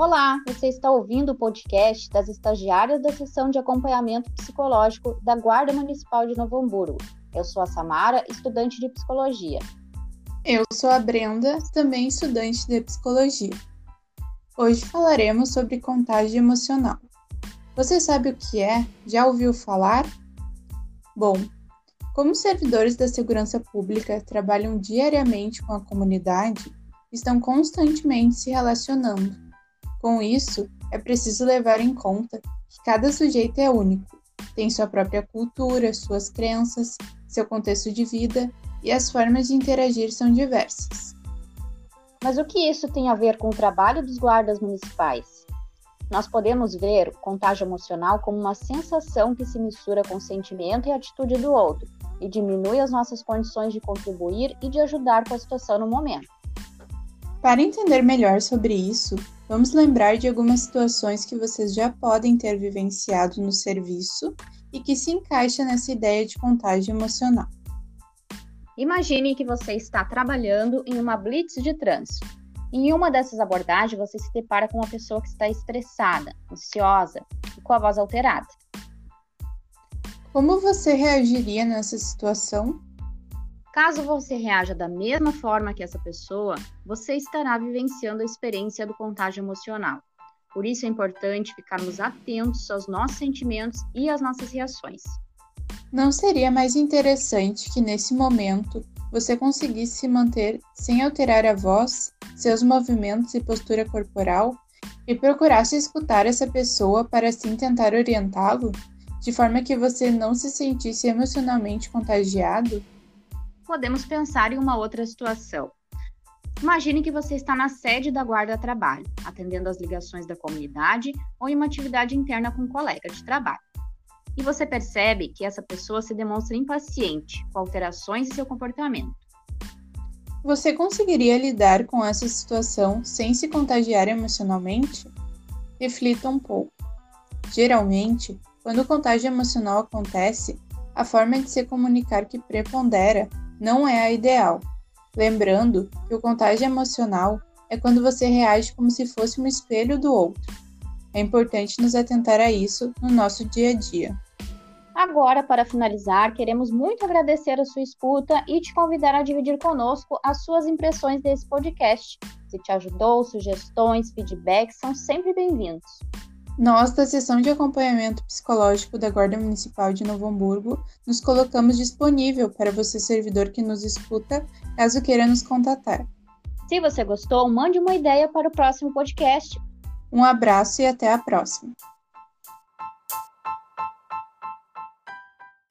Olá, você está ouvindo o podcast das estagiárias da seção de acompanhamento psicológico da Guarda Municipal de Novo Hamburgo. Eu sou a Samara, estudante de psicologia. Eu sou a Brenda, também estudante de psicologia. Hoje falaremos sobre contágio emocional. Você sabe o que é? Já ouviu falar? Bom, como servidores da segurança pública trabalham diariamente com a comunidade, estão constantemente se relacionando com isso, é preciso levar em conta que cada sujeito é único, tem sua própria cultura, suas crenças, seu contexto de vida e as formas de interagir são diversas. Mas o que isso tem a ver com o trabalho dos guardas municipais? Nós podemos ver o contágio emocional como uma sensação que se mistura com o sentimento e atitude do outro e diminui as nossas condições de contribuir e de ajudar com a situação no momento. Para entender melhor sobre isso, vamos lembrar de algumas situações que vocês já podem ter vivenciado no serviço e que se encaixa nessa ideia de contágio emocional. Imagine que você está trabalhando em uma blitz de trânsito. Em uma dessas abordagens, você se depara com uma pessoa que está estressada, ansiosa e com a voz alterada. Como você reagiria nessa situação? Caso você reaja da mesma forma que essa pessoa, você estará vivenciando a experiência do contágio emocional. Por isso é importante ficarmos atentos aos nossos sentimentos e às nossas reações. Não seria mais interessante que nesse momento você conseguisse se manter sem alterar a voz, seus movimentos e postura corporal e procurasse escutar essa pessoa para assim tentar orientá-lo, de forma que você não se sentisse emocionalmente contagiado? Podemos pensar em uma outra situação. Imagine que você está na sede da Guarda Trabalho, atendendo às ligações da comunidade ou em uma atividade interna com um colega de trabalho. E você percebe que essa pessoa se demonstra impaciente com alterações em seu comportamento. Você conseguiria lidar com essa situação sem se contagiar emocionalmente? Reflita um pouco. Geralmente, quando o contágio emocional acontece, a forma de se comunicar que prepondera não é a ideal. Lembrando que o contágio emocional é quando você reage como se fosse um espelho do outro. É importante nos atentar a isso no nosso dia a dia. Agora, para finalizar, queremos muito agradecer a sua escuta e te convidar a dividir conosco as suas impressões desse podcast. Se te ajudou, sugestões, feedbacks são sempre bem-vindos. Nós, da Seção de Acompanhamento Psicológico da Guarda Municipal de Novo Hamburgo, nos colocamos disponível para você, servidor que nos escuta, caso queira nos contatar. Se você gostou, mande uma ideia para o próximo podcast. Um abraço e até a próxima!